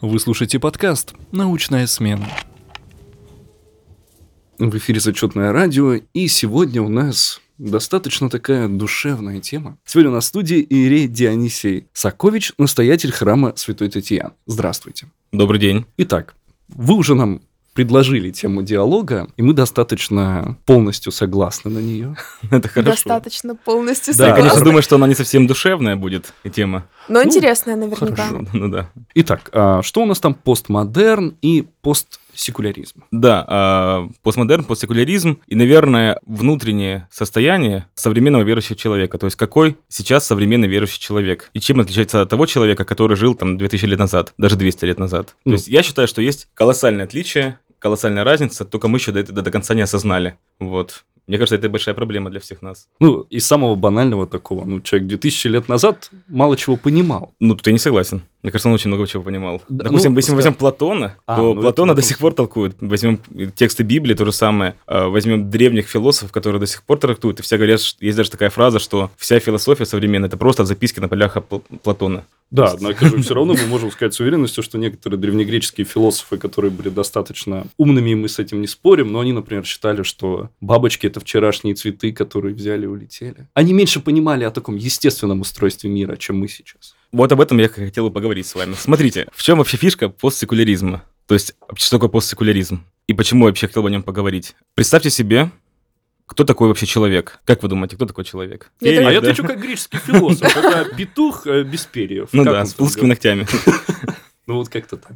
Вы слушаете подкаст «Научная смена». В эфире «Зачетное радио», и сегодня у нас достаточно такая душевная тема. Сегодня у нас в студии Ирей Дионисий Сакович, настоятель храма Святой Татьяны. Здравствуйте. Добрый день. Итак, вы уже нам предложили тему диалога, и мы достаточно полностью согласны на нее. Это хорошо. Достаточно полностью Да, я, конечно, думаю, что она не совсем душевная будет, и тема. Но Ну, интересная наверняка. хорошо. Ну да. Итак, а что у нас там постмодерн и постсекуляризм? Да, а, постмодерн, постсекуляризм и, наверное, внутреннее состояние современного верующего человека. То есть какой сейчас современный верующий человек? И чем отличается от того человека, который жил там 2000 лет назад, даже 200 лет назад? Ну. То есть я считаю, что есть колоссальное отличие, колоссальная разница, только мы еще до, этого до конца не осознали. Вот. Мне кажется, это большая проблема для всех нас. Ну, из самого банального такого, ну, человек 2000 лет назад мало чего понимал. Ну, тут я не согласен. Мне кажется, он очень много чего понимал. Да, Допустим, ну, если мы возьмем Платона, А, то ну, Платона это до сих пор толкуют. Возьмем тексты Библии, то же самое. А, Возьмем древних философов, которые до сих пор трактуют. И все говорят, есть даже такая фраза, что вся философия современная – это просто записки на полях Пл- Платона. Да, однако же все равно мы можем сказать с уверенностью, что некоторые древнегреческие философы, которые были достаточно умными, и мы с этим не спорим, но они, например, считали, что бабочки – это вчерашние цветы, которые взяли и улетели. Они меньше понимали о таком естественном устройстве мира, чем мы сейчас. Вот об этом я хотел бы поговорить с вами. Смотрите, в чем вообще фишка постсекуляризма? То есть, вообще, что такое постсекуляризм? И почему я вообще хотел бы о нем поговорить? Представьте себе, кто такой вообще человек? Как вы думаете, кто такой человек? Я Фея, А я да? отвечу как греческий философ. Это петух э, без перьев. Ну да, с плоскими ногтями. Ну вот как-то так.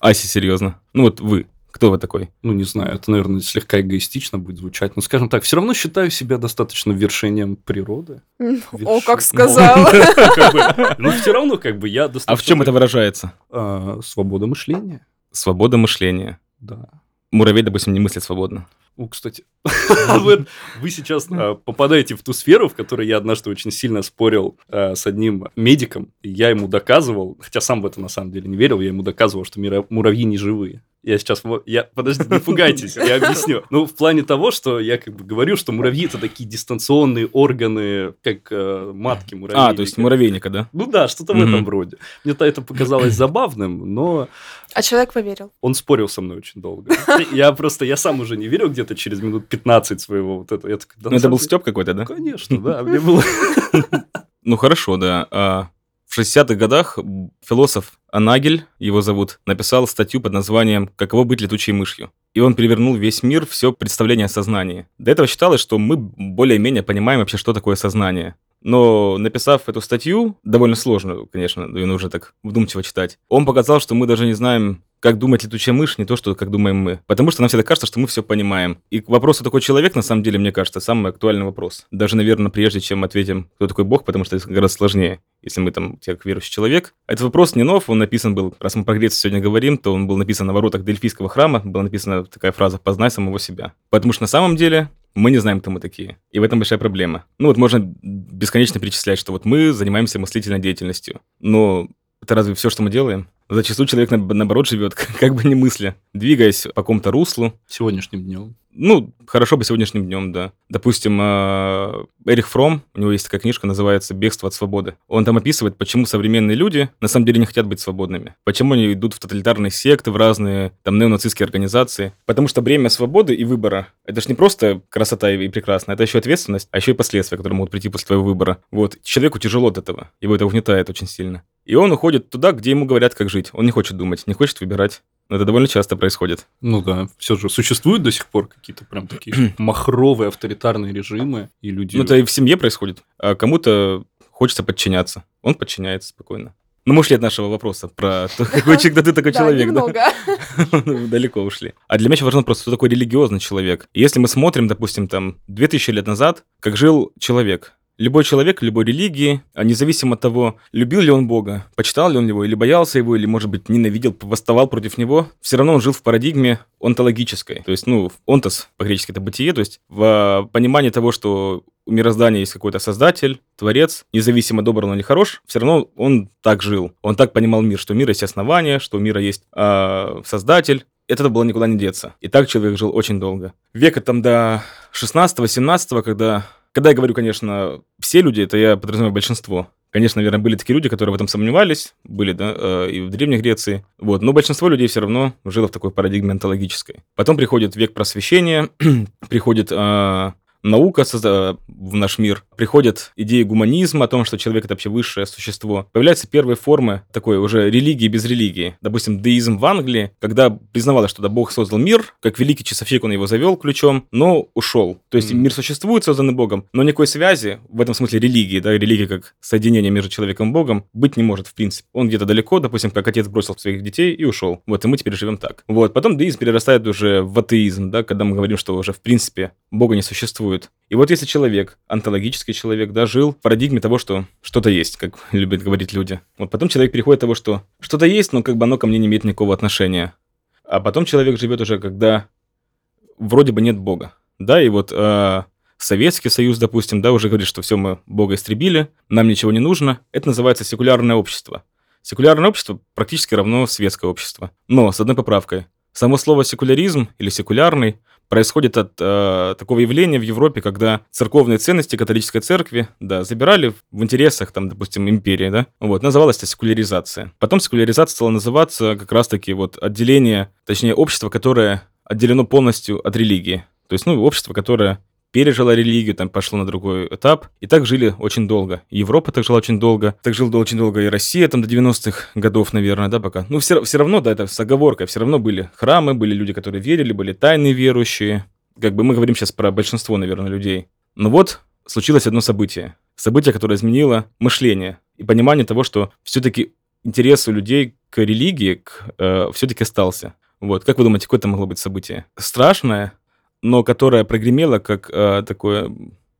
Аси, серьезно. Ну вот вы, кто вы такой? Ну, не знаю, это, наверное, слегка эгоистично будет звучать, но, скажем так, все равно считаю себя достаточно вершением природы. О, как Верши- сказал. Но все равно, как бы, я достаточно... А в чем это выражается? А, Свобода мышления, Свобода мышления. да. Муравей, допустим, не мыслит свободно. Ну, кстати, вы, сейчас а, попадаете в ту сферу, в которой я однажды очень сильно спорил а, с одним медиком. Я ему доказывал, хотя сам в это на самом деле не верил, я ему доказывал, что муравьи не живые. Я сейчас... Я, подождите, не пугайтесь, я объясню. Ну, в плане того, что я как бы говорю, что муравьи это такие дистанционные органы, как э, матки муравьи. А, то есть муравейника, да? Ну да, что-то в Мгм. этом роде. Мне-то это показалось забавным, но А человек поверил. он спорил со мной очень долго. Я просто, я сам уже не верил где-то через минут 15 своего вот этого. Я такой, да Ну, это был деле- Степ какой-то, да? Конечно, да. Мне было... Ну, хорошо, да. В 60-х годах философ Анагель, его зовут, написал статью под названием «Каково быть летучей мышью». И он перевернул весь мир, все представление о сознании. До этого считалось, что мы более-менее понимаем вообще, что такое сознание. Но написав эту статью, довольно сложно, конечно, ее нужно так вдумчиво читать, он показал, что мы даже не знаем, как думать летучая мышь, не то, что как думаем мы. Потому что нам всегда кажется, что мы все понимаем. И к вопросу такой человек, на самом деле, мне кажется, самый актуальный вопрос. Даже, наверное, прежде чем ответим, кто такой Бог, потому что это гораздо сложнее, если мы там, как верующий человек. Этот вопрос не нов, он написан был, раз мы про Грецию сегодня говорим, то он был написан на воротах Дельфийского храма, была написана такая фраза «познай самого себя». Потому что на самом деле мы не знаем, кто мы такие. И в этом большая проблема. Ну вот можно бесконечно перечислять, что вот мы занимаемся мыслительной деятельностью. Но это разве все, что мы делаем? Зачастую человек, на- наоборот, живет как бы не мысля, двигаясь по какому-то руслу. Сегодняшним днем. Ну, хорошо бы сегодняшним днем, да. Допустим, э, Эрих Фром, у него есть такая книжка, называется «Бегство от свободы». Он там описывает, почему современные люди на самом деле не хотят быть свободными. Почему они идут в тоталитарные секты, в разные там неонацистские организации. Потому что бремя свободы и выбора – это же не просто красота и прекрасно, это еще ответственность, а еще и последствия, которые могут прийти после твоего выбора. Вот. Человеку тяжело от этого, его это угнетает очень сильно. И он уходит туда, где ему говорят, как жить. Он не хочет думать, не хочет выбирать. Но это довольно часто происходит. Ну да, все же существуют до сих пор какие-то прям такие махровые авторитарные режимы, и люди... Ну, это и в семье происходит. А кому-то хочется подчиняться. Он подчиняется спокойно. Ну, мы ушли от нашего вопроса про то, какой человек, да ты такой человек, да? немного. Далеко ушли. А для меня еще важно просто, кто такой религиозный человек. И Если мы смотрим, допустим, там, 2000 лет назад, как жил человек, Любой человек, любой религии, а независимо от того, любил ли он Бога, почитал ли он его, или боялся его, или, может быть, ненавидел, восставал против него, все равно он жил в парадигме онтологической. То есть, ну, онтос по-гречески это бытие, то есть в понимании того, что у мироздания есть какой-то создатель, творец, независимо добр он или хорош, все равно он так жил. Он так понимал мир, что у мира есть основание, что у мира есть э, создатель. Этого было никуда не деться. И так человек жил очень долго. Века там до 16-17, когда... Когда я говорю, конечно, все люди, это я подразумеваю большинство. Конечно, наверное, были такие люди, которые в этом сомневались, были, да, э, и в Древней Греции. Вот, но большинство людей все равно жило в такой парадигме онтологической. Потом приходит век просвещения, приходит э, наука в наш мир, приходят идеи гуманизма о том, что человек — это вообще высшее существо. Появляются первые формы такой уже религии без религии. Допустим, деизм в Англии, когда признавалось, что да, Бог создал мир, как великий часовщик он его завел ключом, но ушел. То есть mm. мир существует, созданный Богом, но никакой связи, в этом смысле религии, да, религия как соединение между человеком и Богом, быть не может в принципе. Он где-то далеко, допустим, как отец бросил своих детей и ушел. Вот, и мы теперь живем так. Вот, потом деизм перерастает уже в атеизм, да, когда мы говорим, что уже в принципе Бога не существует. И вот если человек, онтологический человек, да, жил в парадигме того, что что-то есть, как любят говорить люди. Вот потом человек переходит того, что что-то есть, но как бы оно ко мне не имеет никакого отношения. А потом человек живет уже, когда вроде бы нет Бога. Да, и вот э, Советский Союз, допустим, да, уже говорит, что все, мы Бога истребили, нам ничего не нужно. Это называется секулярное общество. Секулярное общество практически равно светское общество. Но с одной поправкой. Само слово секуляризм или секулярный происходит от э, такого явления в Европе, когда церковные ценности католической церкви, да, забирали в интересах, там, допустим, империи, да, вот, называлась это секуляризация. Потом секуляризация стала называться как раз-таки вот отделение, точнее, общество, которое отделено полностью от религии. То есть, ну, общество, которое пережило религию, там пошло на другой этап. И так жили очень долго. Европа так жила очень долго. Так жила очень долго и Россия, там до 90-х годов, наверное, да, пока. Ну, все, все равно, да, это с оговоркой. Все равно были храмы, были люди, которые верили, были тайные верующие. Как бы мы говорим сейчас про большинство, наверное, людей. Но вот случилось одно событие. Событие, которое изменило мышление и понимание того, что все-таки интерес у людей к религии к, э, все-таки остался. Вот, как вы думаете, какое это могло быть событие? Страшное, но которая прогремела как э, такой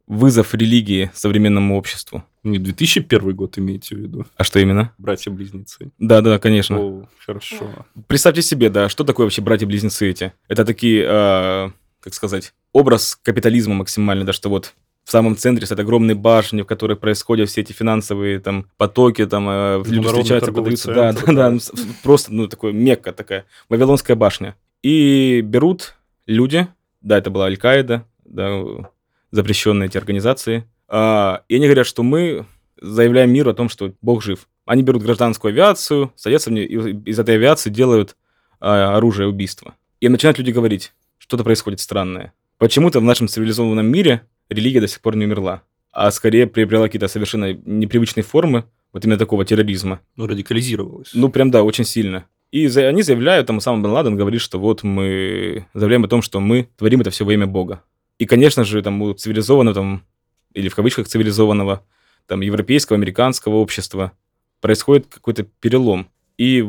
вызов религии современному обществу. Не 2001 год имеете в виду? А что именно? Братья-близнецы. Да, да, конечно. О, хорошо. Представьте себе, да, что такое вообще братья-близнецы эти? Это такие, э, как сказать, образ капитализма максимальный, да, что вот в самом центре стоит огромные башни, в которых происходят все эти финансовые там потоки, там э, люди встречаются, продаются. Да, да, да, просто, ну, такое мекка такая, Вавилонская башня. И берут люди, да, это была Аль-Каида, да, запрещенные эти организации. А, и они говорят, что мы заявляем миру о том, что Бог жив. Они берут гражданскую авиацию, садятся в нее, и из этой авиации делают а, оружие убийства. И начинают люди говорить, что-то происходит странное. Почему-то в нашем цивилизованном мире религия до сих пор не умерла, а скорее приобрела какие-то совершенно непривычные формы, вот именно такого терроризма. Ну, радикализировалась. Ну, прям да, очень сильно. И за, они заявляют, там сам Бен Ладен говорит, что вот мы заявляем о том, что мы творим это все во имя Бога. И, конечно же, там у цивилизованного, там, или в кавычках цивилизованного, там, европейского, американского общества происходит какой-то перелом. И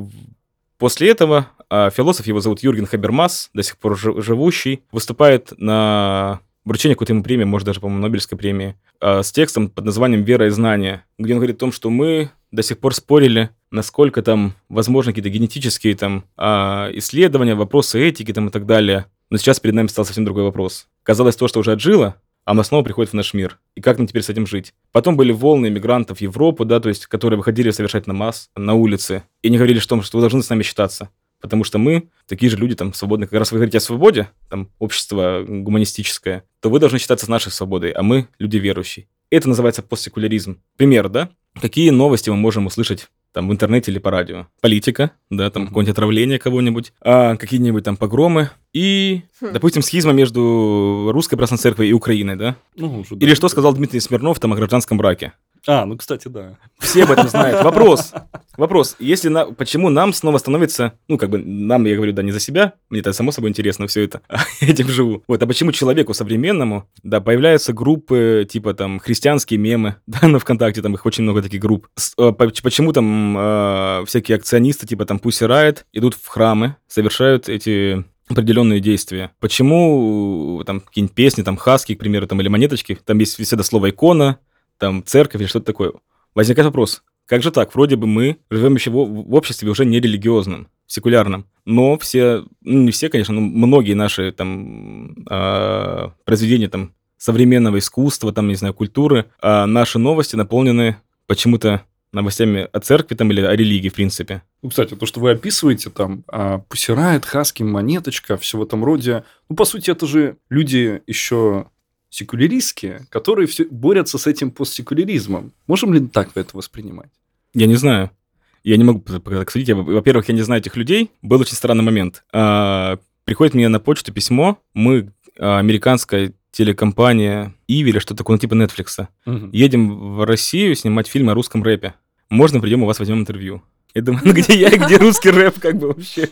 после этого а, философ, его зовут Юрген Хабермас, до сих пор живущий, выступает на вручение какой-то ему премии, может, даже, по-моему, Нобелевской премии, а, с текстом под названием «Вера и знание», где он говорит о том, что мы до сих пор спорили, насколько там возможны какие-то генетические там а, исследования, вопросы этики там и так далее. Но сейчас перед нами стал совсем другой вопрос. Казалось, то, что уже отжило, оно снова приходит в наш мир. И как нам теперь с этим жить? Потом были волны мигрантов в Европу, да, то есть, которые выходили совершать намаз на улице. И не говорили, что, что вы должны с нами считаться. Потому что мы, такие же люди, там, свободные. Как раз вы говорите о свободе, там, общество гуманистическое, то вы должны считаться с нашей свободой, а мы люди верующие. Это называется постсекуляризм. Пример, да? Какие новости мы можем услышать там в интернете или по радио. Политика, да, там mm-hmm. какое-нибудь отравление кого-нибудь, а, какие-нибудь там погромы и, хм. допустим, схизма между русской православной церковью и Украиной, да? Ну, уже, или да, что да. сказал Дмитрий Смирнов там о гражданском браке. А, ну, кстати, да. Все об этом знают. Вопрос. Вопрос. Если на, почему нам снова становится, ну, как бы, нам, я говорю, да, не за себя, мне это само собой интересно все это, этим живу. Вот, а почему человеку современному, да, появляются группы, типа, там, христианские мемы, да, на ВКонтакте, там их очень много таких групп. С, э, почему там э, всякие акционисты, типа, там, Pussy Riot, идут в храмы, совершают эти определенные действия. Почему там какие-нибудь песни, там хаски, к примеру, там или монеточки, там есть всегда слово икона, там церковь или что-то такое. Возникает вопрос, как же так? Вроде бы мы живем еще в, обществе уже не религиозном, секулярном. Но все, ну не все, конечно, но многие наши там э, произведения там современного искусства, там, не знаю, культуры, э, наши новости наполнены почему-то новостями о церкви там или о религии, в принципе. Ну, кстати, то, что вы описываете, там, а, Пусирает, Хаски, Монеточка, все в этом роде, ну, по сути, это же люди еще секуляристские, которые все борются с этим постсекуляризмом. Можем ли так это воспринимать? Я не знаю. Я не могу так судить. Я, Во-первых, я не знаю этих людей. Был очень странный момент. А, приходит мне на почту письмо. Мы, а, американская телекомпания Иви или что-то такое, ну, типа Netflix. Мгм. Едем в Россию снимать фильм о русском рэпе. Можно придем, у вас возьмем интервью. Я думаю, ну где я и где русский рэп, как бы вообще.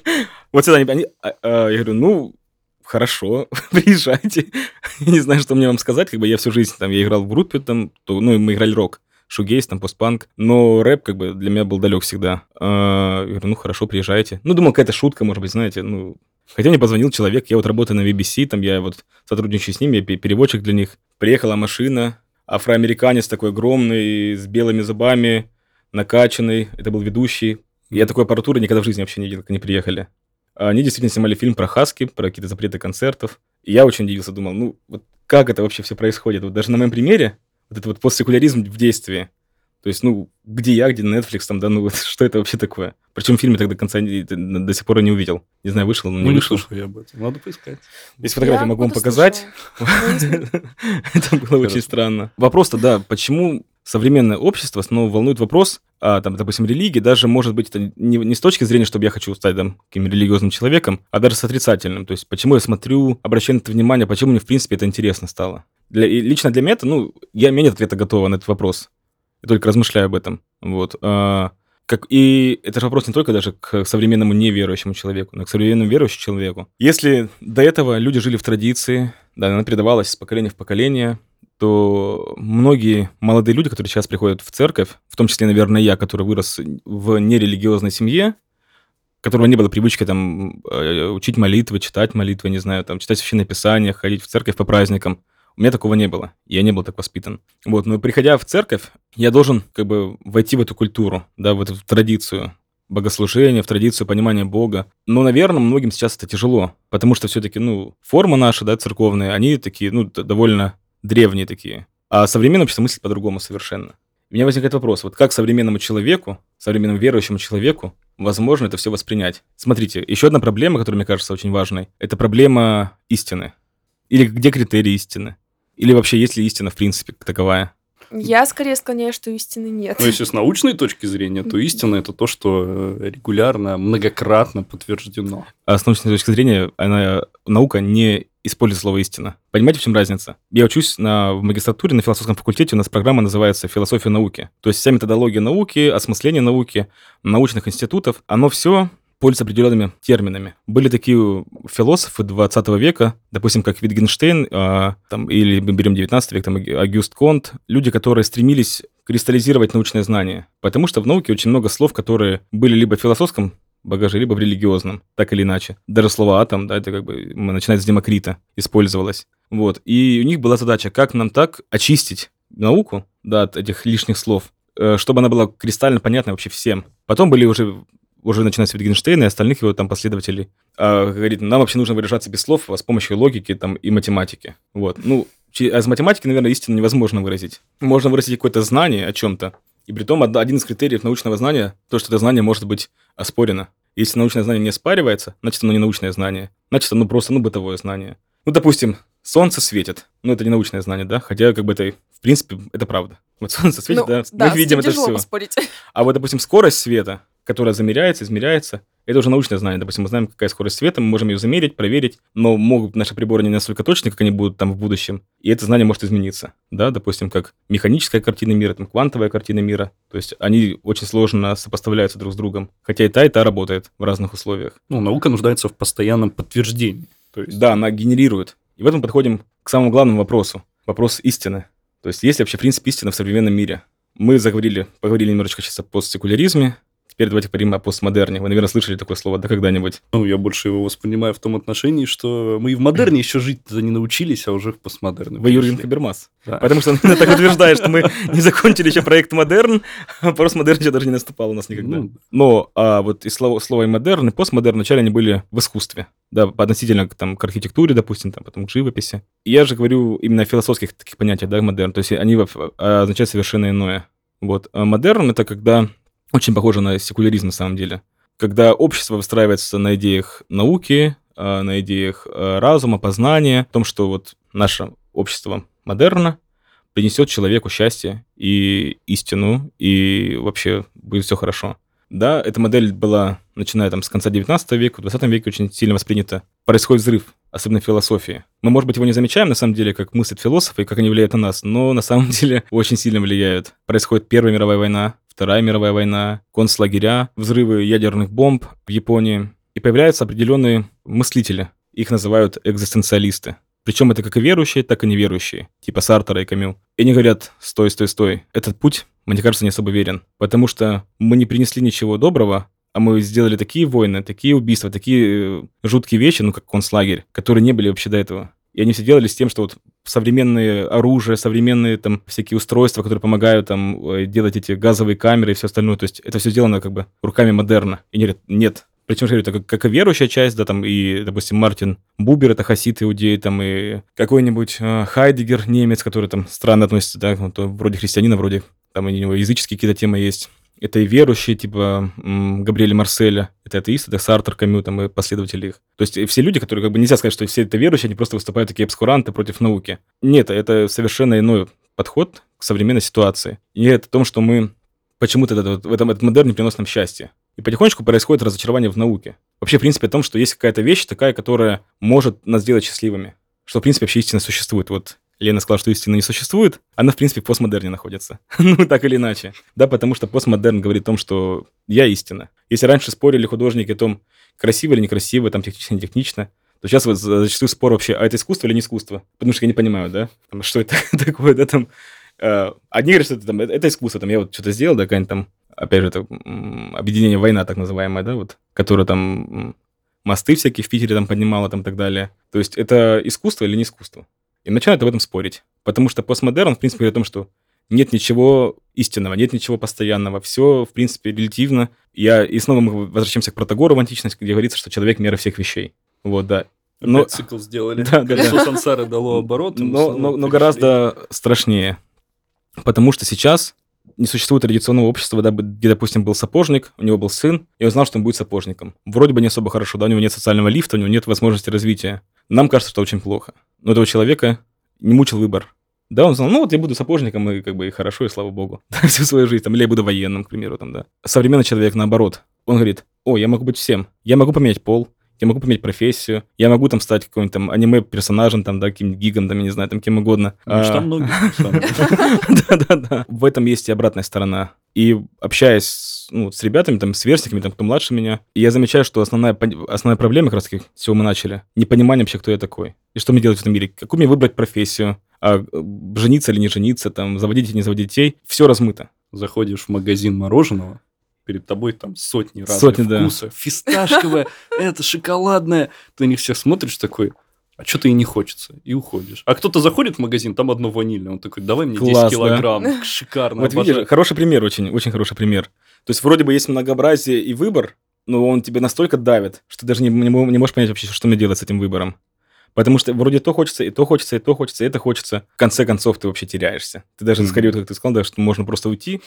Вот сюда они, а, я говорю, ну, хорошо, приезжайте. Не знаю, что мне вам сказать, как бы я всю жизнь там, я играл в группе там, то, ну, мы играли рок, шугейс, там, постпанк, но рэп, как бы, для меня был далек всегда. А, я говорю, ну, хорошо, приезжайте. Ну, думал, какая-то шутка, может быть, знаете, ну, Хотя мне позвонил человек, я вот работаю на BBC, там я вот сотрудничаю с ними, я пе- переводчик для них. Приехала машина, афроамериканец такой огромный, с белыми зубами, накачанный, это был ведущий. Я такой аппаратуры никогда в жизни вообще не видел, как они приехали. Они действительно снимали фильм про хаски, про какие-то запреты концертов. И я очень удивился, думал, ну, вот как это вообще все происходит? Вот даже на моем примере, вот это вот постсекуляризм в действии. То есть, ну, где я, где Netflix, там, да, ну, вот что это вообще такое? Причем фильм я так до конца не- до, сих пор и не увидел. Не знаю, вышел, но не Ну, не вышел. слышал я об этом. Надо поискать. Есть фотографии, Я могу вам показать. Это было очень странно. Вопрос-то, да, почему современное общество снова волнует вопрос, а, там, допустим, религии, даже, может быть, это не, не с точки зрения, чтобы я хочу стать там каким религиозным человеком, а даже с отрицательным. То есть, почему я смотрю, обращаю на это внимание, почему мне, в принципе, это интересно стало. Для, и лично для меня это, ну, я, меня нет ответа готова на этот вопрос. Я только размышляю об этом. Вот. А, как, и это же вопрос не только даже к современному неверующему человеку, но и к современному верующему человеку. Если до этого люди жили в традиции, да, она передавалась с поколения в поколение, то многие молодые люди, которые сейчас приходят в церковь, в том числе, наверное, я, который вырос в нерелигиозной семье, которого не было привычки там э, учить молитвы, читать молитвы, не знаю, там читать священное писание, ходить в церковь по праздникам. У меня такого не было. Я не был так воспитан. Вот, но приходя в церковь, я должен как бы войти в эту культуру, да, в эту традицию богослужения, в традицию понимания Бога. Но, наверное, многим сейчас это тяжело, потому что все-таки, ну, форма наша, да, церковные, они такие, ну, довольно древние такие. А современное общество мыслит по-другому совершенно. У меня возникает вопрос, вот как современному человеку, современному верующему человеку возможно это все воспринять? Смотрите, еще одна проблема, которая мне кажется очень важной, это проблема истины. Или где критерии истины? Или вообще есть ли истина в принципе таковая? Я скорее склоняюсь, что истины нет. Но если с научной точки зрения, то истина это то, что э, регулярно, многократно подтверждено. А с научной точки зрения она, наука не использует слово «истина». Понимаете, в чем разница? Я учусь на, в магистратуре на философском факультете, у нас программа называется «Философия науки». То есть вся методология науки, осмысление науки, научных институтов, оно все пользуется определенными терминами. Были такие философы 20 века, допустим, как Витгенштейн, а, там, или мы берем 19 век, там, Агюст Конт, люди, которые стремились кристаллизировать научное знание. Потому что в науке очень много слов, которые были либо в философском багаже, либо в религиозном, так или иначе. Даже слово «атом», да, это как бы начинается с Демокрита, использовалось. Вот. И у них была задача, как нам так очистить науку, да, от этих лишних слов, э, чтобы она была кристально понятна вообще всем. Потом были уже уже начиная с Wittgensteina и остальных его там последователей, а, говорит, нам вообще нужно выражаться без слов а с помощью логики там и математики. Вот. Ну, че- а из математики, наверное, истину невозможно выразить. Можно выразить какое-то знание о чем-то, и при том од- один из критериев научного знания, то, что это знание может быть оспорено. Если научное знание не оспаривается, значит, оно не научное знание. Значит, оно просто, ну, бытовое знание. Ну, допустим, солнце светит. Ну, это не научное знание, да? Хотя, как бы это, в принципе, это правда. Вот солнце светит, Ну, да, мы с видим это все. поспорить. А вот, допустим, скорость света, которая замеряется, измеряется, это уже научное знание. Допустим, мы знаем, какая скорость света, мы можем ее замерить, проверить, но могут наши приборы не настолько точны, как они будут там в будущем, и это знание может измениться. Да, допустим, как механическая картина мира, там, квантовая картина мира. То есть они очень сложно сопоставляются друг с другом. Хотя и та, и та работает в разных условиях. Ну, наука нуждается в постоянном подтверждении. То есть, Да, она генерирует. И в этом подходим к самому главному вопросу. Вопрос истины. То есть есть ли вообще принцип истины в современном мире? Мы заговорили, поговорили немножечко сейчас о постсекуляризме. Теперь давайте поговорим о постмодерне. Вы, наверное, слышали такое слово, да, когда-нибудь? ну, я больше его воспринимаю в том отношении, что мы и в модерне еще жить-то не научились, а уже в постмодерне. Вы Юрген. Хабермас. Да. Потому что он так утверждает, что мы не закончили еще проект модерн, а постмодерн еще даже не наступал у нас никогда. Ну, Но а, вот и слово, слово и модерн, и постмодерн вначале они были в искусстве. Да, относительно там, к архитектуре, допустим, там, потом к живописи. И я же говорю именно о философских таких понятиях, да, модерн. То есть они а, означают совершенно иное. Вот. А модерн — это когда очень похоже на секуляризм на самом деле. Когда общество выстраивается на идеях науки, а, на идеях а, разума, познания, о том, что вот наше общество модерна принесет человеку счастье и истину, и вообще будет все хорошо. Да, эта модель была, начиная там с конца 19 века, в 20 веке очень сильно воспринята. Происходит взрыв, особенно философии. Мы, может быть, его не замечаем, на самом деле, как мыслят философы и как они влияют на нас, но на самом деле очень сильно влияют. Происходит Первая мировая война, Вторая мировая война, концлагеря, взрывы ядерных бомб в Японии. И появляются определенные мыслители. Их называют экзистенциалисты. Причем это как и верующие, так и неверующие, типа Сартера и Камю. И они говорят, стой, стой, стой, этот путь, мне кажется, не особо верен, потому что мы не принесли ничего доброго, а мы сделали такие войны, такие убийства, такие э, жуткие вещи, ну, как концлагерь, которые не были вообще до этого. И они все делали с тем, что вот современные оружие, современные там всякие устройства, которые помогают там э, делать эти газовые камеры и все остальное. То есть это все сделано как бы руками модерна. И они говорят, нет, причем, говорю, это как, как и верующая часть, да, там, и, допустим, Мартин Бубер, это хасид иудей, там, и какой-нибудь э, Хайдегер, немец, который там странно относится, да, вот, вроде христианина, вроде, там, у него языческие какие-то темы есть. Это и верующие, типа Габриэля Марселя, это атеисты, это Сартер, Камю, там, и последователи их. То есть все люди, которые, как бы, нельзя сказать, что все это верующие, они просто выступают такие обскуранты против науки. Нет, это совершенно иной подход к современной ситуации. И это о том, что мы почему-то этот, этом этот модерн не приносит нам счастья. И потихонечку происходит разочарование в науке. Вообще, в принципе, о том, что есть какая-то вещь такая, которая может нас сделать счастливыми. Что, в принципе, вообще истина существует. Вот Лена сказала, что истина не существует, она, в принципе, в постмодерне находится. ну, так или иначе. Да, потому что постмодерн говорит о том, что я истина. Если раньше спорили художники о том, красиво или некрасиво, там, технично, не технично, то сейчас вот зачастую спор вообще, а это искусство или не искусство? Потому что я не понимаю, да, там, что это такое, да, там, э, одни говорят, что это, там, это искусство, там, я вот что-то сделал, да, какая-нибудь там опять же, это объединение «Война», так называемая, да, вот, которая там мосты всякие в Питере там поднимала там и так далее. То есть это искусство или не искусство? И начинают об этом спорить. Потому что постмодерн, в принципе, говорит о том, что нет ничего истинного, нет ничего постоянного, все, в принципе, релятивно. Я, и снова мы возвращаемся к Протагору в античность, где говорится, что человек – мера всех вещей. Вот, да. Но... Опять цикл сделали. Да, да, да. сансары дало оборот. Но, но, но гораздо страшнее. Потому что сейчас не существует традиционного общества, где, допустим, был сапожник, у него был сын, и он знал, что он будет сапожником. Вроде бы не особо хорошо, да, у него нет социального лифта, у него нет возможности развития. Нам кажется, что очень плохо. Но этого человека не мучил выбор. Да, он знал, ну вот я буду сапожником, и как бы и хорошо, и слава богу. Всю свою жизнь, там, или я буду военным, к примеру, там, да. Современный человек, наоборот, он говорит, о, я могу быть всем. Я могу поменять пол, я могу поменять профессию, я могу там стать каким-нибудь там аниме-персонажем, там, да, каким-нибудь гигом, там, я не знаю, там, кем угодно. Мечта а... многих. Да-да-да. В этом есть и обратная сторона. И общаясь ну, с ребятами, там, с верстниками, там, кто младше меня, я замечаю, что основная, основная проблема, как раз таки, с чего мы начали, непонимание вообще, кто я такой. И что мне делать в этом мире? Какую мне выбрать профессию? А, жениться или не жениться, там, заводить или не заводить детей? Все размыто. Заходишь в магазин мороженого, перед тобой там сотни разных сотни, вкусов. Да. Фисташковое, это шоколадное. Ты на них всех смотришь такой, а что-то и не хочется, и уходишь. А кто-то заходит в магазин, там одно ванильное, он такой, давай мне Класс, 10 килограмм, да? шикарно. Вот видишь, хороший пример, очень, очень хороший пример. То есть вроде бы есть многообразие и выбор, но он тебе настолько давит, что ты даже не, не, не можешь понять вообще, что мне делать с этим выбором. Потому что вроде то хочется, и то хочется, и то хочется, и это хочется. В конце концов, ты вообще теряешься. Ты даже, mm-hmm. скорее, как ты сказал, да, что можно просто уйти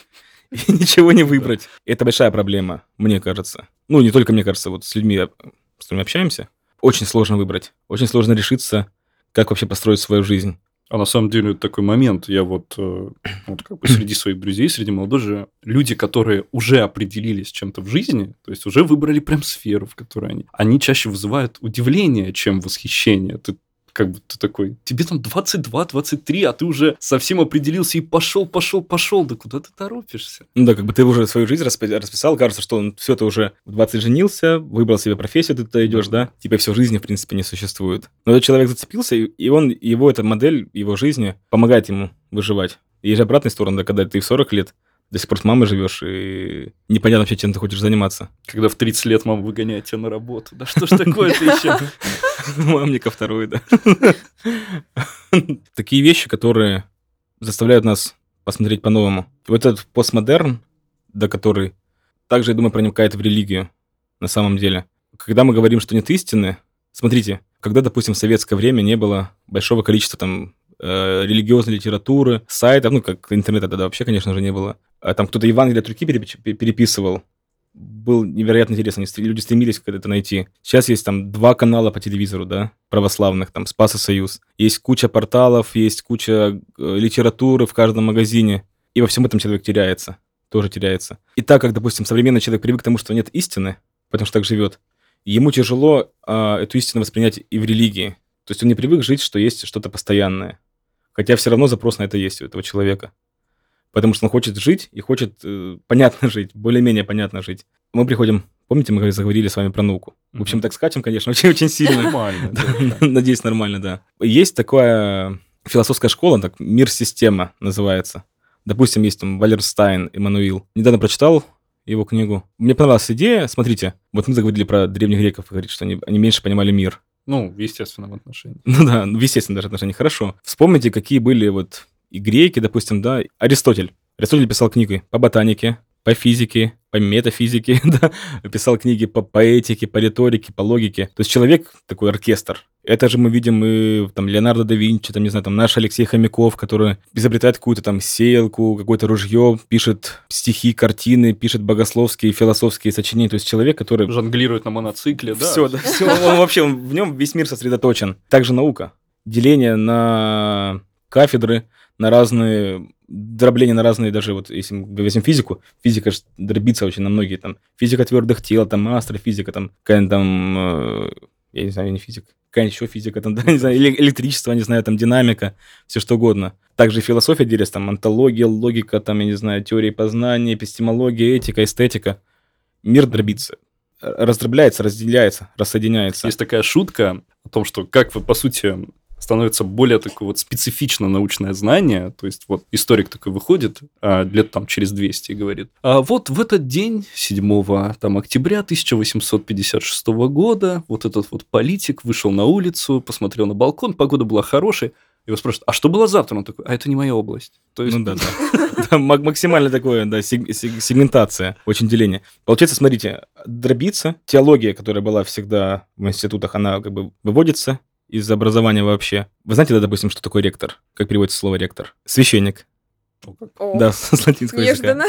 и ничего не выбрать. Это большая проблема, мне кажется. Ну, не только мне кажется, вот с людьми, с которыми общаемся, очень сложно выбрать. Очень сложно решиться, как вообще построить свою жизнь. А на самом деле такой момент, я вот, э, вот как бы среди своих друзей, среди молодежи, люди, которые уже определились чем-то в жизни, то есть уже выбрали прям сферу, в которой они, они чаще вызывают удивление, чем восхищение. Ты как бы ты такой, тебе там 22, 23, а ты уже совсем определился и пошел, пошел, пошел, да куда ты торопишься? Ну да, как бы ты уже свою жизнь расписал, кажется, что он все, ты уже в 20 женился, выбрал себе профессию, ты туда идешь, да, тебя все жизни, в принципе, не существует. Но этот человек зацепился, и он, его эта модель его жизни помогает ему выживать. И есть обратная сторона, да, когда ты в 40 лет до сих пор с мамой живешь, и непонятно вообще, чем ты хочешь заниматься. Когда в 30 лет мама выгоняет тебя на работу. Да что ж такое-то еще? Мамника второй, да. Такие вещи, которые заставляют нас посмотреть по-новому. Вот этот постмодерн, до который также, я думаю, проникает в религию на самом деле. Когда мы говорим, что нет истины, смотрите, когда, допустим, в советское время не было большого количества там э, религиозной литературы, сайтов, ну, как интернета тогда вообще, конечно же, не было. А там кто-то Евангелие от руки переписывал. был невероятно интересно. Люди стремились это найти. Сейчас есть там два канала по телевизору, да, православных, там Спас и Союз. Есть куча порталов, есть куча э, литературы в каждом магазине. И во всем этом человек теряется, тоже теряется. И так как, допустим, современный человек привык к тому, что нет истины, потому что так живет, ему тяжело а, эту истину воспринять и в религии. То есть он не привык жить, что есть что-то постоянное. Хотя все равно запрос на это есть у этого человека. Потому что он хочет жить и хочет э, понятно жить, более-менее понятно жить. Мы приходим, помните, мы заговорили с вами про науку. В общем, так скачем, конечно, очень-очень сильно. Нормально. Надеюсь, нормально, да. Есть такая философская школа, так «Мир-система» называется. Допустим, есть там Валерстайн, Эммануил. Недавно прочитал его книгу. Мне понравилась идея. Смотрите, вот мы заговорили про древних греков, говорит, что они, они меньше понимали мир. Ну, в естественном отношении. Ну да, в естественном даже отношении. Хорошо. Вспомните, какие были вот и греки, допустим, да, Аристотель. Аристотель писал книги по ботанике, по физике, по метафизике, да, писал книги по поэтике, по риторике, по логике. То есть человек такой оркестр. Это же мы видим и там Леонардо да Винчи, там, не знаю, там наш Алексей Хомяков, который изобретает какую-то там сеялку, какое-то ружье, пишет стихи, картины, пишет богословские, философские сочинения. То есть человек, который Жонглирует на моноцикле, да. все, да, все. Он вообще, он- в нем весь мир сосредоточен. Также наука. Деление на кафедры, на разные дробление на разные, даже вот если мы возьмем физику, физика ж дробится очень на многие, там, физика твердых тел, там, астрофизика, там, какая там, э, я не знаю, я не физик, какая еще физика, там, да, не знаю, эле- электричество, не знаю, там, динамика, все что угодно. Также философия делится, там, антология, логика, там, я не знаю, теория познания, эпистемология, этика, эстетика. Мир дробится, раздробляется, разделяется, рассоединяется. Есть такая шутка о том, что как вы, по сути, становится более такое вот специфично научное знание, то есть вот историк такой выходит а, лет там через 200 и говорит, а вот в этот день, 7 там, октября 1856 года, вот этот вот политик вышел на улицу, посмотрел на балкон, погода была хорошая, его спрашивают, а что было завтра? Он такой, а это не моя область. То есть, Ну да, да. Да, мак- максимально такое, да, сег- сег- сегментация, очень деление. Получается, смотрите, дробиться, теология, которая была всегда в институтах, она как бы выводится из образования вообще. Вы знаете, да, допустим, что такое ректор? Как переводится слово ректор? Священник. О, Да, с латинского языка. неожиданно.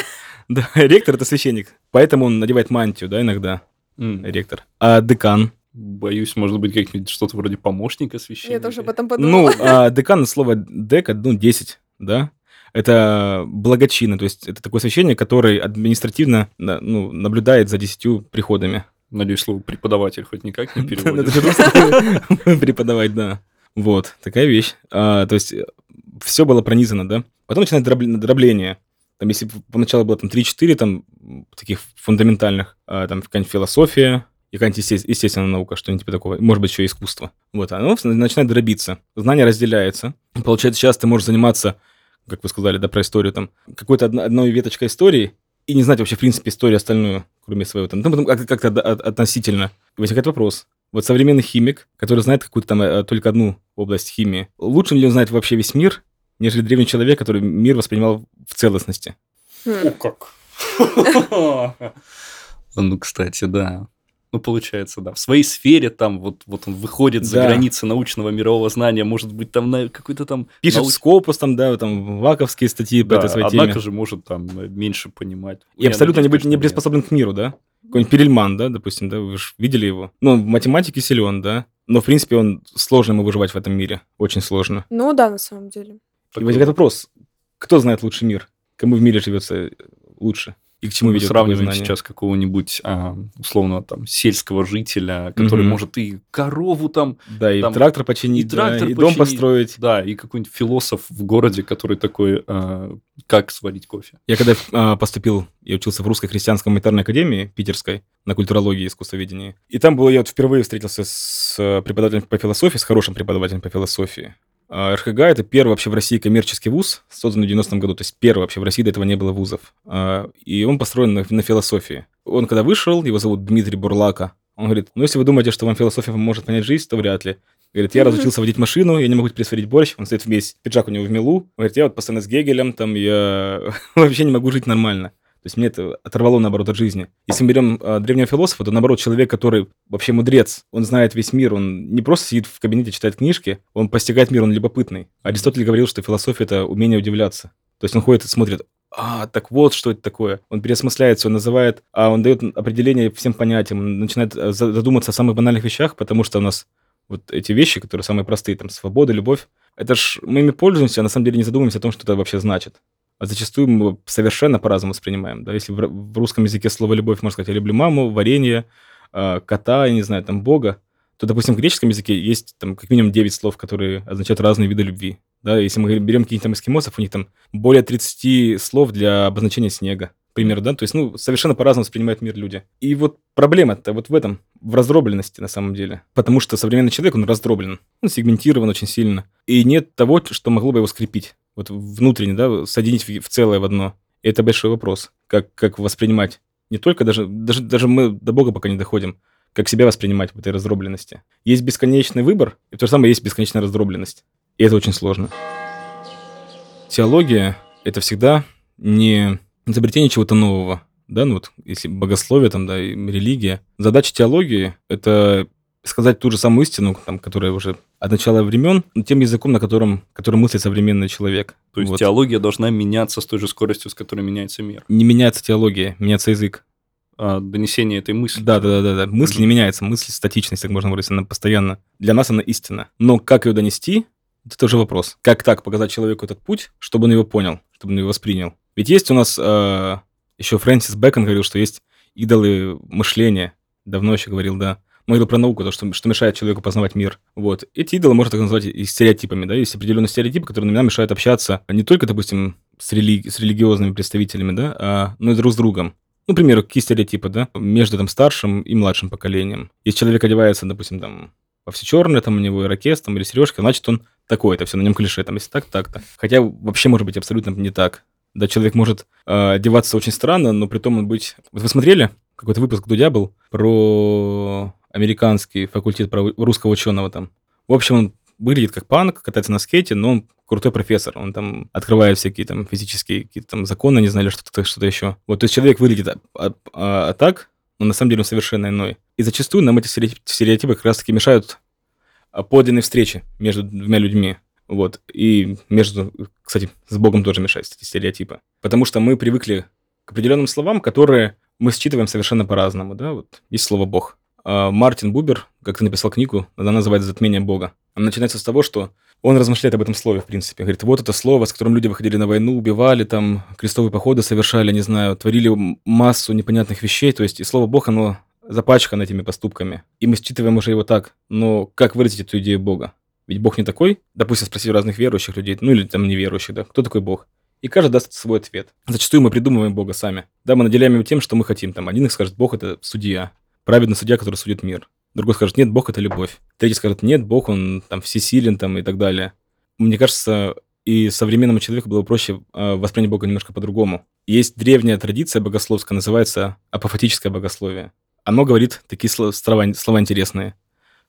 Да, ректор это священник. Поэтому он надевает мантию, да, иногда, м, ректор. А декан? боюсь, может быть, как-нибудь что-то вроде помощника священника. Я тоже об этом Ну, подумала. а декан, слово дека, ну, 10, да? Это благочинно, то есть это такой священник, который административно ну, наблюдает за десятью приходами. Надеюсь, слово преподаватель хоть никак не переводит. преподавать, да. Вот, такая вещь. А, то есть все было пронизано, да? Потом начинает дроб- дробление. Там, если поначалу было там 3-4 там таких фундаментальных, а, там какая-нибудь философия, и какая-нибудь есте- естественная наука, что-нибудь типа такого. Может быть, еще искусство. Вот, оно начинает дробиться. Знание разделяется. Получается, сейчас ты можешь заниматься, как вы сказали, да, про историю, там, какой-то одно- одной веточкой истории, и не знать вообще, в принципе, историю остальную, кроме своего там. Ну, как-то от- от- относительно. Возникает вопрос. Вот современный химик, который знает какую-то там э, только одну область химии, лучше ли он знает вообще весь мир, нежели древний человек, который мир воспринимал в целостности? Хм. как. Ну, кстати, да. Ну, получается, да. В своей сфере там вот, вот он выходит за Да. границы научного мирового знания, может быть, там на какой-то там... Пишет науч- Скопус, там, да, там, ваковские статьи по Да, этой своей однако теме. же может там э, меньше понимать. И Я абсолютно не, надеюсь, быть- не конечно, нет. приспособлен к миру, да? Какой-нибудь Перельман, да, допустим, да, вы же видели его? Ну, в математике силен, да? Но, в принципе, он сложно ему выживать в этом мире. Очень сложно. Ну да, на самом деле. И возникает вопрос, кто знает лучше мир? Кому в мире живется лучше? И к чему ведет сравниваем сейчас какого-нибудь, а, условно, там, сельского жителя, который Мгм. может и корову там, Да, и там трактор починить, и да, трактор и дом починить. построить. да, и какой-нибудь философ в городе, который такой, а, как сварить кофе. Я когда а, поступил, я учился в Русской христианской гуманитарной академии питерской на культурологии и искусствоведении. И там было, я вот впервые встретился с э, преподавателем по философии, с хорошим преподавателем по философии. А РХГ — это первый вообще в России коммерческий вуз, созданный в 90-м году. То есть первый вообще в России до этого не было вузов. А, И он построен на, на философии. Он когда вышел, его зовут Дмитрий Бурлака, он говорит, ну если вы думаете, что вам философия поможет понять жизнь, то вряд ли. Говорит, я разучился водить машину, я не могу теперь сварить борщ. Он стоит весь пиджак у него в мелу. Он говорит, я вот постоянно с Гегелем, там, я вообще не могу жить нормально. Есть мне это оторвало, наоборот, от жизни. Если мы берем а, древнего философа, то, наоборот, человек, который вообще мудрец, он знает весь мир, он не просто сидит в кабинете, читает книжки, он постигает мир, он любопытный. Аристотель говорил, что философия — это умение удивляться. То есть он ходит и смотрит, а, так вот, что это такое. Он переосмысляет все, называет, а он дает определение всем понятиям, он начинает э, задуматься о самых банальных вещах, потому что у нас вот эти вещи, которые самые простые, там, свобода, любовь, это ж мы ими пользуемся, а на самом деле не задумываемся о том, что это вообще значит. Зачастую мы совершенно по-разному воспринимаем. Да? Если в русском языке слово «любовь» можно сказать «я люблю маму», «варенье», а, «кота», я не знаю, там, «бога», то, допустим, в греческом языке есть там как минимум 9 слов, которые означают разные виды любви. Да, если мы берем каких-нибудь там эскимосов, у них там более 30 слов для обозначения снега, к примеру, да, то есть, ну, совершенно по-разному воспринимают мир люди. И вот проблема-то вот в этом, в раздробленности на самом деле. Потому что современный человек, он раздроблен, он сегментирован очень сильно. И нет того, что могло бы его скрепить, вот внутренне, да, соединить в целое в одно. И это большой вопрос, как, как воспринимать не только даже, даже, даже мы до Бога пока не доходим, как себя воспринимать в этой раздробленности. Есть бесконечный выбор, и то же самое есть бесконечная раздробленность. И это очень сложно. Теология — это всегда не изобретение чего-то нового, да, ну вот если богословие, там, да, религия. Задача теологии — это сказать ту же самую истину, там, которая уже от начала времен, тем языком, на котором, который мыслит современный человек. То есть вот. теология должна меняться с той же скоростью, с которой меняется мир. Не меняется теология, меняется язык. А, донесение этой мысли. Да, да, да, да. Мысль mm-hmm. не меняется, мысль статичность, так можно выразить, она постоянно. Для нас она истина. Но как ее донести, это тоже вопрос. Как так показать человеку этот путь, чтобы он его понял, чтобы он его воспринял? Ведь есть у нас э, еще Фрэнсис Бэкон говорил, что есть идолы мышления. Давно еще говорил, да. Он говорил про науку, то, что, что мешает человеку познавать мир. Вот. Эти идолы можно так назвать и стереотипами, да. Есть определенные стереотипы, которые нам мешают общаться не только, допустим, с, религи- с религиозными представителями, да, а, но и друг с другом. Ну, к примеру, какие стереотипы, да, между там старшим и младшим поколением. Если человек одевается, допустим, там, во все черное, там у него ирокез, там, или сережки, значит, он такой, это все на нем клише, там, если так, так-то. Хотя вообще может быть абсолютно не так. Да, человек может э, одеваться очень странно, но при том он быть... Вот вы смотрели? Какой-то выпуск Дудя был про американский факультет русского ученого там. В общем, он выглядит как панк, катается на скейте, но он крутой профессор. Он там открывает всякие там физические какие-то там законы, не знаю, что-то что еще. Вот, то есть человек выглядит а, а, а, а так, но на самом деле он совершенно иной. И зачастую нам эти стереотипы как раз-таки мешают а, подлинной встрече между двумя людьми. Вот. И между, кстати, с Богом тоже мешают эти стереотипы. Потому что мы привыкли к определенным словам, которые мы считываем совершенно по-разному. Да? Вот есть слово «Бог». А Мартин Бубер как-то написал книгу, она называется «Затмение Бога». Она начинается с того, что он размышляет об этом слове, в принципе. Говорит, вот это слово, с которым люди выходили на войну, убивали, там, крестовые походы совершали, не знаю, творили массу непонятных вещей. То есть, и слово «Бог», оно запачкан этими поступками. И мы считываем уже его так. Но как выразить эту идею Бога? Ведь Бог не такой. Допустим, спросить разных верующих людей, ну или там неверующих, да, кто такой Бог? И каждый даст свой ответ. Зачастую мы придумываем Бога сами. Да, мы наделяем его тем, что мы хотим. Там один их скажет, Бог это судья, праведный судья, который судит мир. Другой скажет, нет, Бог это любовь. Третий скажет, нет, Бог он там всесилен там и так далее. Мне кажется, и современному человеку было проще э, воспринять Бога немножко по-другому. Есть древняя традиция богословская, называется апофатическое богословие оно говорит такие слова, слова интересные,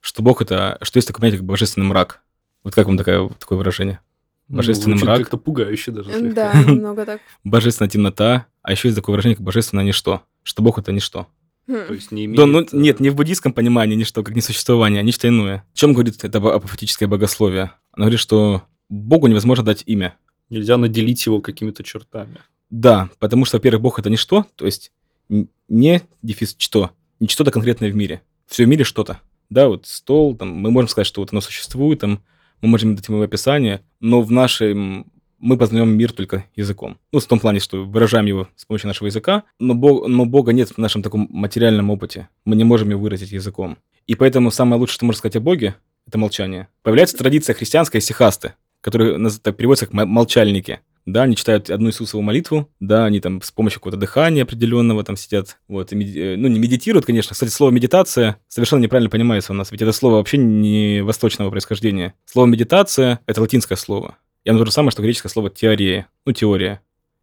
что Бог это, что есть такое понятие, как божественный мрак. Вот как вам такое, такое выражение? Ну, божественный ну, мрак. как-то пугающе даже. Слегка. Да, немного так. Божественная темнота, а еще есть такое выражение, как божественное ничто, что Бог это ничто. Хм. То есть не имеет... Да, ну, нет, не в буддийском понимании ничто, как несуществование, а нечто иное. О чем говорит это апофатическое богословие? Оно говорит, что Богу невозможно дать имя. Нельзя наделить его какими-то чертами. Да, потому что, во-первых, Бог это ничто, то есть не дефис что, не что-то конкретное в мире. Все в мире что-то. Да, вот стол, там, мы можем сказать, что вот оно существует, там, мы можем дать ему описание, но в нашем мы познаем мир только языком. Ну, в том плане, что выражаем его с помощью нашего языка, но, Бог, но Бога нет в нашем таком материальном опыте. Мы не можем его выразить языком. И поэтому самое лучшее, что можно сказать о Боге, это молчание. Появляется традиция христианская сихасты, которая так переводится как молчальники да, они читают одну Иисусову молитву, да, они там с помощью какого-то дыхания определенного там сидят, вот, и. Э, ну, не медитируют, конечно. Кстати, слово медитация совершенно неправильно понимается у нас, ведь это слово вообще не восточного происхождения. Слово медитация — это латинское слово. И оно то же самое, что греческое слово теория, ну, теория.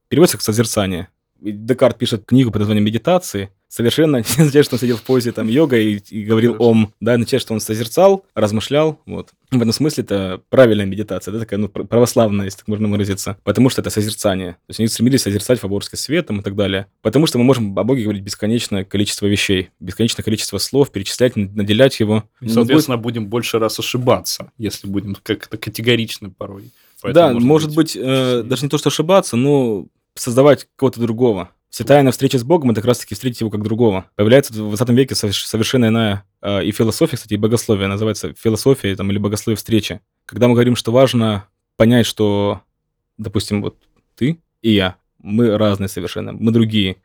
Переводится как созерцание. Декарт пишет книгу под названием «Медитации», совершенно не означает, что он сидел в позе там йога и, и говорил ом, да, означает, что он созерцал, размышлял, вот. В этом смысле это правильная медитация, да, такая, ну, православная, если так можно выразиться, потому что это созерцание. То есть они стремились созерцать фаворский свет там, и так далее. Потому что мы можем о Боге говорить бесконечное количество вещей, бесконечное количество слов, перечислять, наделять его. И, соответственно, будет... будем больше раз ошибаться, если будем как-то категоричны порой. Поэтому, да, может быть, быть э, даже не то, что ошибаться, но создавать кого-то другого. Вся тайна встречи с Богом — это как раз-таки встретить его как другого. Появляется в 20 веке совершенно иная э, и философия, кстати, и богословие. Называется философия там, или богословие встречи. Когда мы говорим, что важно понять, что, допустим, вот ты и я, мы разные совершенно, мы другие.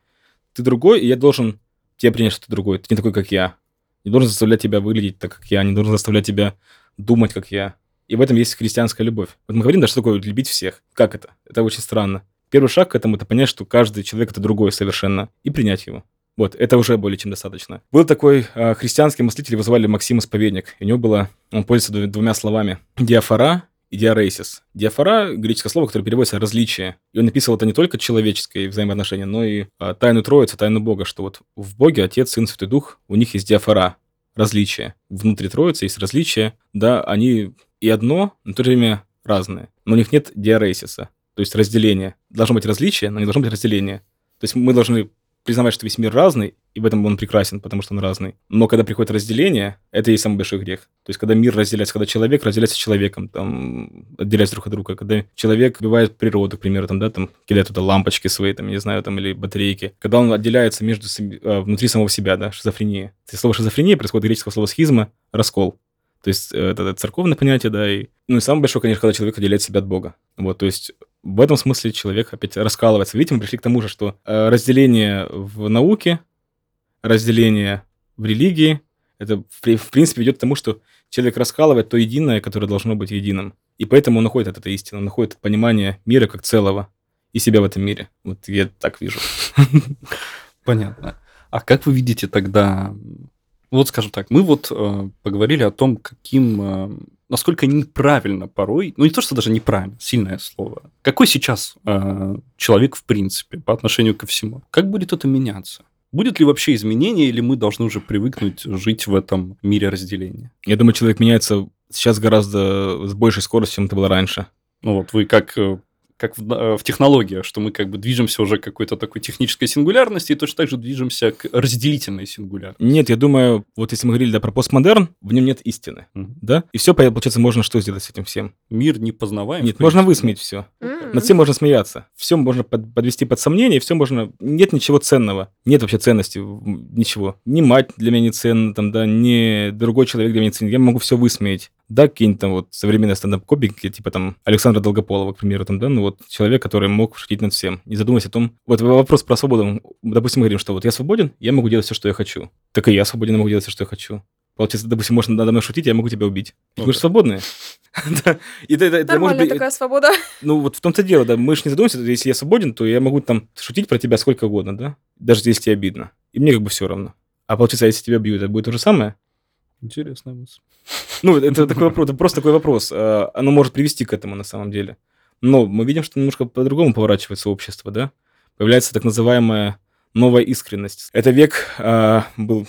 Ты другой, и я должен тебя принять, что ты другой. Ты не такой, как я. Не должен заставлять тебя выглядеть так, как я, не должен заставлять тебя думать, как я. И в этом есть христианская любовь. Вот мы говорим, да, что такое любить всех. Как это? Это очень странно. Первый шаг к этому – это понять, что каждый человек – это другой совершенно, и принять его. Вот, это уже более чем достаточно. Был такой э, христианский мыслитель, его звали Максим Исповедник. У него было, он пользуется двумя словами. Диафора и диарейсис. Диафора – греческое слово, которое переводится «различие». И он написал это не только человеческое взаимоотношения, но и э, тайну Троицы, тайну Бога, что вот в Боге Отец, Сын, Святой Дух, у них есть диафора, различия. Внутри Троицы есть различия, да, они и одно, но в то же время разные. Но у них нет диарейсиса то есть разделение. Должно быть различие, но не должно быть разделение. То есть мы должны признавать, что весь мир разный, и в этом он прекрасен, потому что он разный. Но когда приходит разделение, это и самый большой грех. То есть когда мир разделяется, когда человек разделяется с человеком, там, отделяется друг от друга, когда человек убивает природу, к примеру, там, да, там, кидает туда лампочки свои, там, не знаю, там, или батарейки. Когда он отделяется между, э, внутри самого себя, да, шизофрения. Слово шизофрения происходит от греческого слова схизма, раскол. То есть э, это, это церковное понятие, да, и, ну и самое большое, конечно, когда человек отделяет себя от Бога. Вот, то есть в этом смысле человек опять раскалывается. Видите, мы пришли к тому же, что э, разделение в науке, разделение в религии, это в принципе ведет к тому, что человек раскалывает то единое, которое должно быть единым. И поэтому он находит это истину, находит понимание мира как целого и себя в этом мире. Вот я так вижу. Понятно. А как вы видите тогда вот скажем так, мы вот э, поговорили о том, каким, э, насколько неправильно порой, ну не то, что даже неправильно, сильное слово. Какой сейчас э, человек в принципе по отношению ко всему? Как будет это меняться? Будет ли вообще изменение, или мы должны уже привыкнуть жить в этом мире разделения? Я думаю, человек меняется сейчас гораздо с большей скоростью, чем это было раньше. Ну вот вы как э, как в, э, в технологиях, что мы как бы движемся уже к какой-то такой технической сингулярности и точно так же движемся к разделительной сингулярности. Нет, я думаю, вот если мы говорили да, про постмодерн, в нем нет истины, угу. да? И все, получается, можно что сделать с этим всем? Мир не познаваем. Нет, можно высмеять все. Mm-hmm. Над всем можно смеяться. Все можно под, подвести под сомнение, все можно... Нет ничего ценного. Нет вообще ценности, ничего. Ни мать для меня не ценна, там, да, ни другой человек для меня не ценен. Я могу все высмеять да, какие-нибудь там вот современные стендап-копики, типа там Александра Долгополова, к примеру, там, да, ну вот человек, который мог шутить над всем, не задумываясь о том, вот вопрос про свободу, допустим, мы говорим, что вот я свободен, я могу делать все, что я хочу. Так и я свободен, могу делать все, что я хочу. Получается, допустим, можно надо мной шутить, я могу тебя убить. Okay. Мы же свободные. Нормальная такая свобода. Ну, вот в том-то дело, да, мы же не задумываемся, если я свободен, то я могу там шутить про тебя сколько угодно, да, даже если тебе обидно. И мне как бы все равно. А получается, если тебя бьют, это будет то же самое? Интересная мысль. Ну, это такой вопрос, это просто такой вопрос. А, оно может привести к этому на самом деле. Но мы видим, что немножко по-другому поворачивается общество, да? Появляется так называемая новая искренность. Это век э, был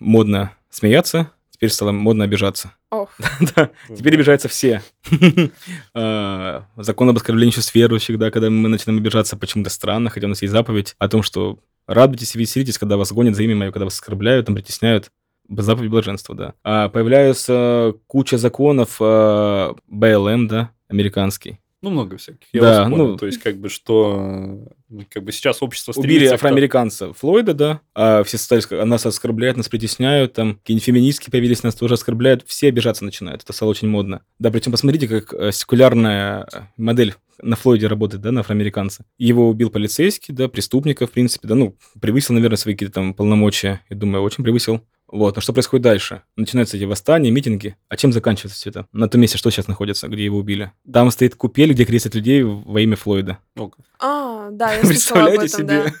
модно смеяться, теперь стало модно обижаться. Да, теперь обижаются все. А, закон об оскорблении чувств верующих, да, когда мы начинаем обижаться, почему-то странно, хотя у нас есть заповедь о том, что радуйтесь и веселитесь, когда вас гонят за имя мое, когда вас оскорбляют, там, притесняют. Заповедь блаженства, да. А появляются куча законов э, БЛМ, да, американский. Ну, много всяких. Я да, ну, то есть, как бы, что как бы сейчас общество Убили афроамериканца. Флойда, да, а все стали, нас оскорбляют, нас притесняют, там какие-нибудь феминистки появились, нас тоже оскорбляют, все обижаться начинают, это стало очень модно. Да, причем посмотрите, как э, секулярная модель на Флойде работает, да, на афроамериканца. Его убил полицейский, да, преступника, в принципе, да, ну, превысил, наверное, свои какие-то там полномочия, я думаю, очень превысил. Вот, но что происходит дальше? Начинаются эти восстания, митинги. А чем заканчивается все это? На том месте, что сейчас находится, где его убили? Там стоит купель, где крестят людей во имя Флойда. А, да, я Представляете этом, себе? Да.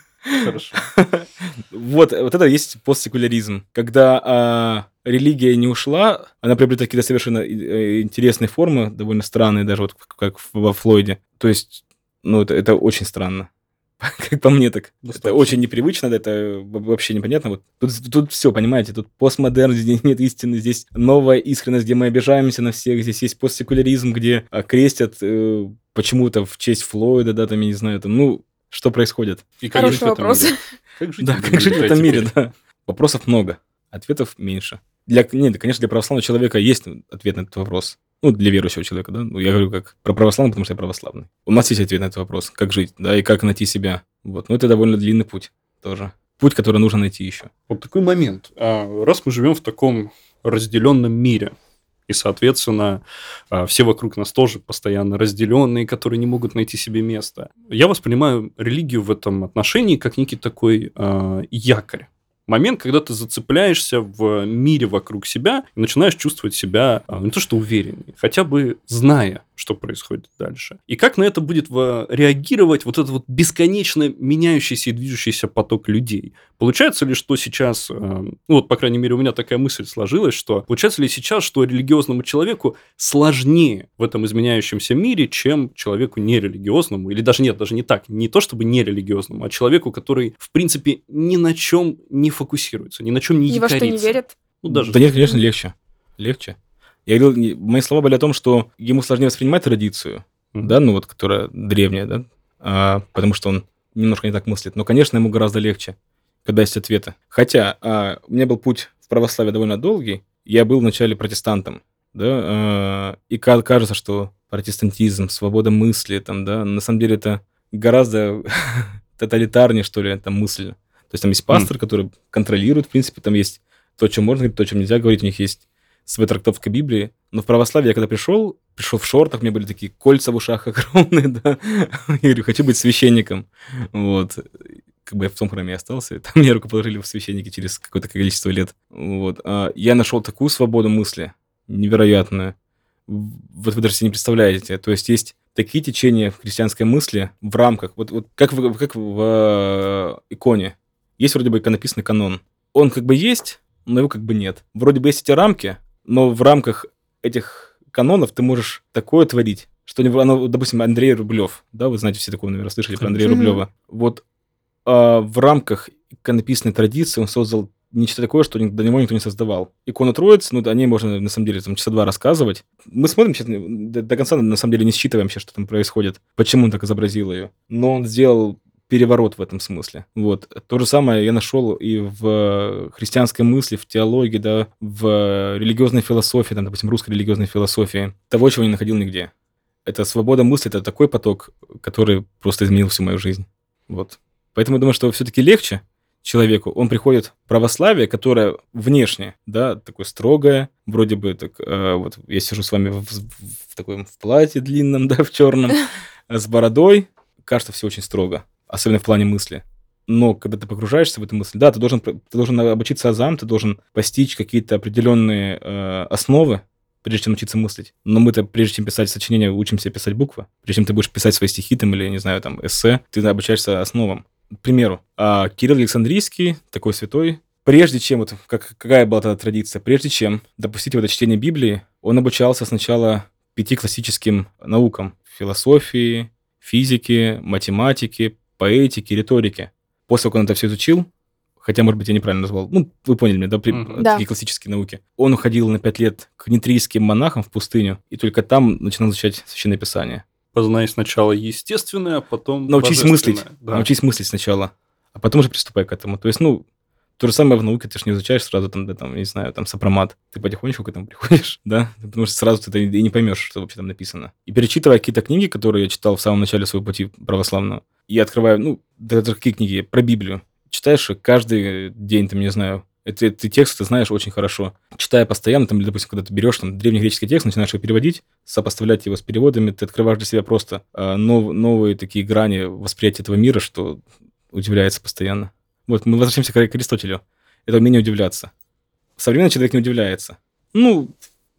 Хорошо. Вот, вот это есть постсекуляризм. Когда а, религия не ушла, она приобретает какие-то совершенно э, интересные формы, довольно странные, даже вот как во Флойде. То есть, ну, это, это очень странно. как по мне так. Достаточно. Это очень непривычно, это вообще непонятно. Вот тут, тут все, понимаете, тут постмодерн, здесь нет истины, здесь новая искренность, где мы обижаемся на всех, здесь есть постсекуляризм, где а, крестят э, почему-то в честь Флойда, да, там, я не знаю, там, ну, что происходит. И как Хороший вопрос. Как жить, да, как жить в этом мире, да. Вопросов много, ответов меньше. Для, нет, конечно, для православного человека есть ответ на этот вопрос. Ну, для верующего человека, да? Ну, я говорю как про православный, потому что я православный. У нас есть ответ на этот вопрос, как жить, да, и как найти себя. Вот. Но это довольно длинный путь тоже. Путь, который нужно найти еще. Вот такой момент. А, раз мы живем в таком разделенном мире, и, соответственно, а, все вокруг нас тоже постоянно разделенные, которые не могут найти себе место. Я воспринимаю религию в этом отношении как некий такой э, якорь момент, когда ты зацепляешься в мире вокруг себя и начинаешь чувствовать себя а, не то что увереннее, хотя бы зная, что происходит дальше. И как на это будет реагировать вот этот вот бесконечно меняющийся и движущийся поток людей? Получается ли, что сейчас, э, ну вот, по крайней мере, у меня такая мысль сложилась, что получается ли сейчас, что религиозному человеку сложнее в этом изменяющемся мире, чем человеку нерелигиозному, или даже нет, даже не так, не то чтобы нерелигиозному, а человеку, который, в принципе, ни на чем не фокусируется, ни на чем не Ни во что не верит? Ну, даже... Да нет, конечно, легче. Легче. Я говорил, мои слова были о том, что ему сложнее воспринимать традицию, mm-hmm. да, ну вот, которая древняя, да, а, потому что он немножко не так мыслит. Но, конечно, ему гораздо легче, когда есть ответы. Хотя а, у меня был путь в православие довольно долгий. Я был вначале протестантом, да, а, и кажется, что протестантизм, свобода мысли, там, да, на самом деле это гораздо тоталитарнее, что ли, там мысль. То есть там есть пастор, mm. который контролирует, в принципе, там есть то, о чем можно говорить, то, о чем нельзя говорить, у них есть своя трактовка Библии. Но в православие я когда пришел, пришел в шортах, у меня были такие кольца в ушах огромные, да. Я говорю, хочу быть священником. Вот. Как бы я в том храме остался, и там мне руку положили в священники через какое-то количество лет. Вот. А я нашел такую свободу мысли, невероятную. Вот вы даже себе не представляете. То есть есть такие течения в христианской мысли в рамках, вот, вот как, в, как в э, иконе. Есть вроде бы иконописный канон. Он как бы есть, но его как бы нет. Вроде бы есть эти рамки, но в рамках этих канонов ты можешь такое творить, что, оно, допустим, Андрей Рублев, да, вы знаете, все такое, наверное, слышали про Андрея Рублева. Вот а, в рамках иконописной традиции он создал нечто такое, что до него никто не создавал. Икона Троицы, ну, о ней можно, на самом деле, там, часа два рассказывать. Мы смотрим сейчас, до, до конца, на самом деле, не считываем сейчас, что там происходит, почему он так изобразил ее. Но он сделал переворот в этом смысле. Вот. То же самое я нашел и в христианской мысли, в теологии, да, в религиозной философии, там, допустим, русской религиозной философии. Того, чего не находил нигде. Это свобода мысли, это такой поток, который просто изменил всю мою жизнь. Вот. Поэтому я думаю, что все-таки легче человеку, он приходит в православие, которое внешне, да, такое строгое, вроде бы так, э, вот я сижу с вами в, в, в таком в платье длинном, да, в черном, с бородой, кажется, все очень строго особенно в плане мысли. Но когда ты погружаешься в эту мысль, да, ты должен, ты должен обучиться азам, ты должен постичь какие-то определенные э, основы, прежде чем учиться мыслить. Но мы-то, прежде чем писать сочинение, учимся писать буквы. Прежде чем ты будешь писать свои стихи там, или, не знаю, там, эссе, ты обучаешься основам. К примеру, а Кирилл Александрийский, такой святой, прежде чем, вот как, какая была тогда традиция, прежде чем допустить в это чтение Библии, он обучался сначала пяти классическим наукам. Философии, физике, математике, поэтике, риторике. После того, как он это все изучил, хотя, может быть, я неправильно назвал, ну, вы поняли меня, да, при, mm-hmm. такие классические науки. Он уходил на пять лет к нитрийским монахам в пустыню, и только там начинал изучать священное писание. Познай сначала естественное, а потом Научись мыслить, да. научись мыслить сначала, а потом уже приступай к этому. То есть, ну, то же самое в науке, ты же не изучаешь сразу, там, да, там, не знаю, там, сопромат. Ты потихонечку к этому приходишь, да, потому что сразу ты и не поймешь, что вообще там написано. И перечитывая какие-то книги, которые я читал в самом начале своего пути православного, я открываю, ну, даже какие книги, про Библию. Читаешь каждый день, там, не знаю, это, ты текст ты знаешь очень хорошо. Читая постоянно, там, допустим, когда ты берешь там древнегреческий текст, начинаешь его переводить, сопоставлять его с переводами, ты открываешь для себя просто э, нов, новые такие грани восприятия этого мира, что удивляется постоянно. Вот, мы возвращаемся к Аристотелю. Это умение удивляться. Современный человек не удивляется. Ну,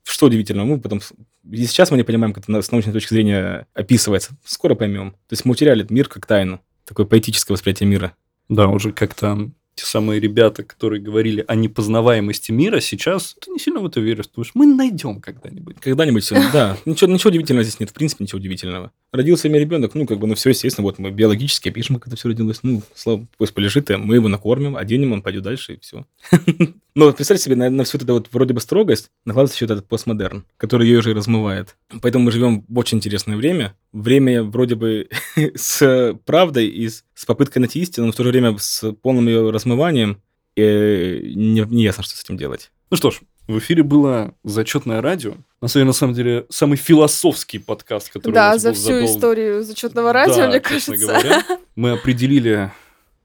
что удивительного, мы потом... И сейчас мы не понимаем, как это с научной точки зрения описывается. Скоро поймем. То есть мы утеряли мир как тайну. Такое поэтическое восприятие мира. Да, уже как-то те самые ребята, которые говорили о непознаваемости мира, сейчас ты не сильно в это веришь, потому что мы найдем когда-нибудь. Когда-нибудь все, да. Ничего, ничего удивительного здесь нет, в принципе, ничего удивительного. Родился меня ребенок, ну, как бы, ну, все естественно, вот мы биологически опишем, как это все родилось, ну, слава, пусть полежит, и мы его накормим, оденем, он пойдет дальше, и все. Но представьте себе, на, на всю эту вот вроде бы строгость накладывается еще этот постмодерн, который ее уже и размывает. Поэтому мы живем в очень интересное время. Время вроде бы с правдой и с, с попыткой найти истину, но в то же время с полным ее размыванием. И не, не ясно, что с этим делать. Ну что ж, В эфире было зачетное радио. На самом деле, на самом деле, самый философский подкаст, который да, у нас за был всю задол... историю зачетного радио, да, мне кажется. Говоря, мы определили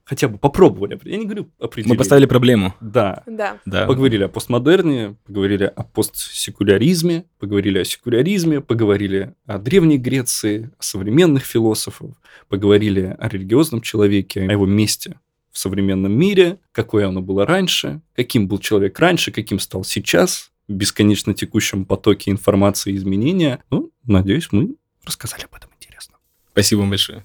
хотя бы попробовали. Я не говорю определили. Мы поставили проблему. Да. Да. да. Поговорили о постмодерне, поговорили о постсекуляризме, поговорили о секуляризме, поговорили о Древней Греции, о современных философах, поговорили о религиозном человеке, о его месте в современном мире, какое оно было раньше, каким был человек раньше, каким стал сейчас, в бесконечно текущем потоке информации и изменения. Ну, надеюсь, мы рассказали об этом интересно. Спасибо вам большое.